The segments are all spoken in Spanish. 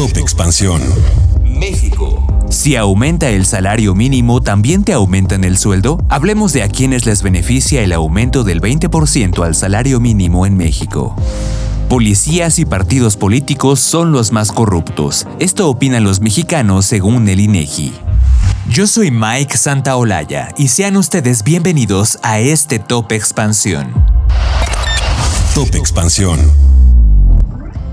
Top Expansión. México. Si aumenta el salario mínimo, ¿también te aumentan el sueldo? Hablemos de a quienes les beneficia el aumento del 20% al salario mínimo en México. Policías y partidos políticos son los más corruptos. Esto opinan los mexicanos según el INEGI. Yo soy Mike Santaolalla y sean ustedes bienvenidos a este Top Expansión. Top Expansión.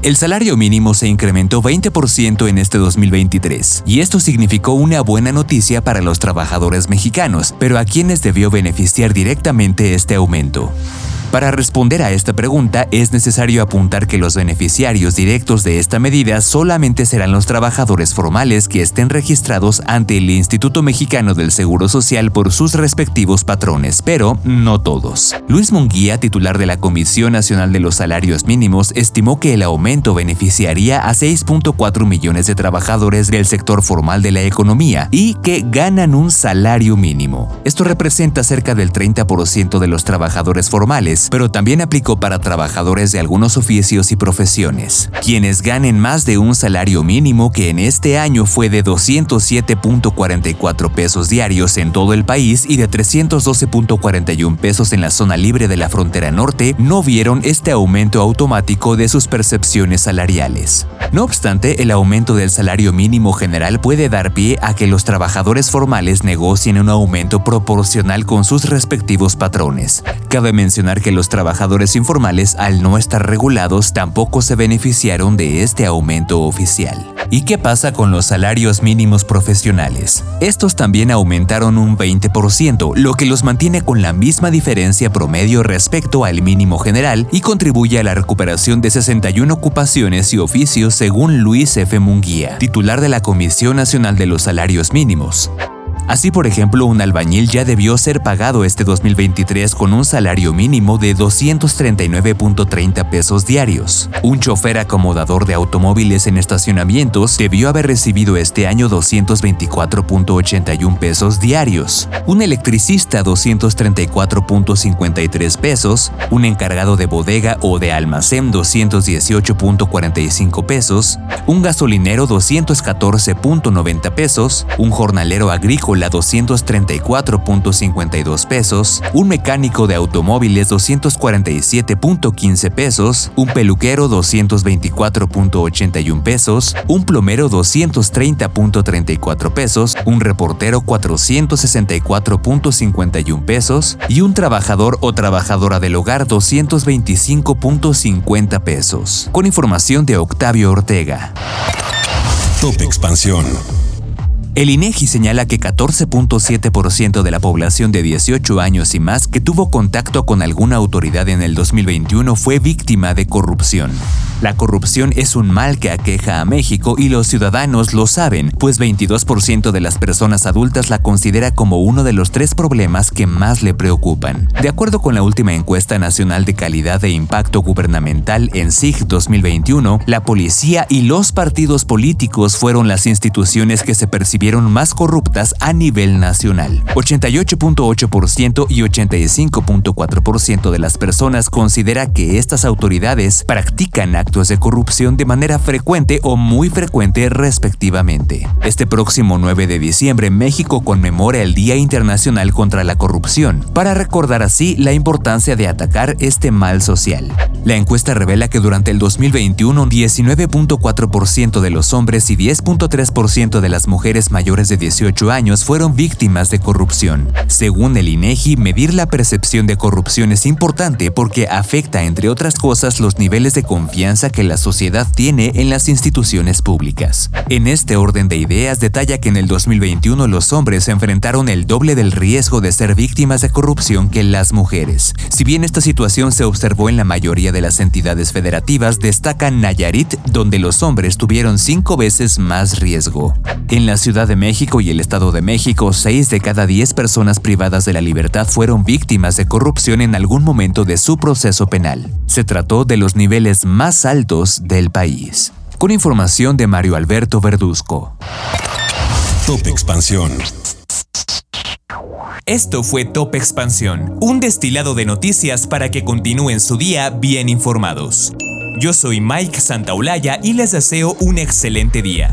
El salario mínimo se incrementó 20% en este 2023, y esto significó una buena noticia para los trabajadores mexicanos, pero a quienes debió beneficiar directamente este aumento. Para responder a esta pregunta es necesario apuntar que los beneficiarios directos de esta medida solamente serán los trabajadores formales que estén registrados ante el Instituto Mexicano del Seguro Social por sus respectivos patrones, pero no todos. Luis Munguía, titular de la Comisión Nacional de los Salarios Mínimos, estimó que el aumento beneficiaría a 6.4 millones de trabajadores del sector formal de la economía y que ganan un salario mínimo. Esto representa cerca del 30% de los trabajadores formales pero también aplicó para trabajadores de algunos oficios y profesiones, quienes ganen más de un salario mínimo que en este año fue de 207.44 pesos diarios en todo el país y de 312.41 pesos en la zona libre de la frontera norte, no vieron este aumento automático de sus percepciones salariales. No obstante, el aumento del salario mínimo general puede dar pie a que los trabajadores formales negocien un aumento proporcional con sus respectivos patrones. Cabe mencionar que los trabajadores informales, al no estar regulados, tampoco se beneficiaron de este aumento oficial. ¿Y qué pasa con los salarios mínimos profesionales? Estos también aumentaron un 20%, lo que los mantiene con la misma diferencia promedio respecto al mínimo general y contribuye a la recuperación de 61 ocupaciones y oficios según Luis F. Munguía, titular de la Comisión Nacional de los Salarios Mínimos. Así, por ejemplo, un albañil ya debió ser pagado este 2023 con un salario mínimo de 239.30 pesos diarios. Un chofer acomodador de automóviles en estacionamientos debió haber recibido este año 224.81 pesos diarios. Un electricista 234.53 pesos. Un encargado de bodega o de almacén 218.45 pesos. Un gasolinero 214.90 pesos. Un jornalero agrícola a 234.52 pesos, un mecánico de automóviles 247.15 pesos, un peluquero 224.81 pesos, un plomero 230.34 pesos, un reportero 464.51 pesos y un trabajador o trabajadora del hogar 225.50 pesos. Con información de Octavio Ortega. Top Expansión. El INEGI señala que 14.7% de la población de 18 años y más que tuvo contacto con alguna autoridad en el 2021 fue víctima de corrupción. La corrupción es un mal que aqueja a México y los ciudadanos lo saben, pues 22% de las personas adultas la considera como uno de los tres problemas que más le preocupan. De acuerdo con la última encuesta nacional de calidad e impacto gubernamental en SIG 2021, la policía y los partidos políticos fueron las instituciones que se percibieron más corruptas a nivel nacional. 88.8% y 85.4% de las personas considera que estas autoridades practican actos de corrupción de manera frecuente o muy frecuente respectivamente. Este próximo 9 de diciembre México conmemora el Día Internacional contra la Corrupción, para recordar así la importancia de atacar este mal social. La encuesta revela que durante el 2021 19.4% de los hombres y 10.3% de las mujeres mayores de 18 años fueron víctimas de corrupción. Según el INEGI, medir la percepción de corrupción es importante porque afecta, entre otras cosas, los niveles de que la sociedad tiene en las instituciones públicas. En este orden de ideas detalla que en el 2021 los hombres enfrentaron el doble del riesgo de ser víctimas de corrupción que las mujeres. Si bien esta situación se observó en la mayoría de las entidades federativas, destaca Nayarit, donde los hombres tuvieron cinco veces más riesgo. En la Ciudad de México y el Estado de México, 6 de cada 10 personas privadas de la libertad fueron víctimas de corrupción en algún momento de su proceso penal. Se trató de los niveles más altos del país. Con información de Mario Alberto Verduzco. Top Expansión. Esto fue Top Expansión, un destilado de noticias para que continúen su día bien informados. Yo soy Mike Santaolalla y les deseo un excelente día.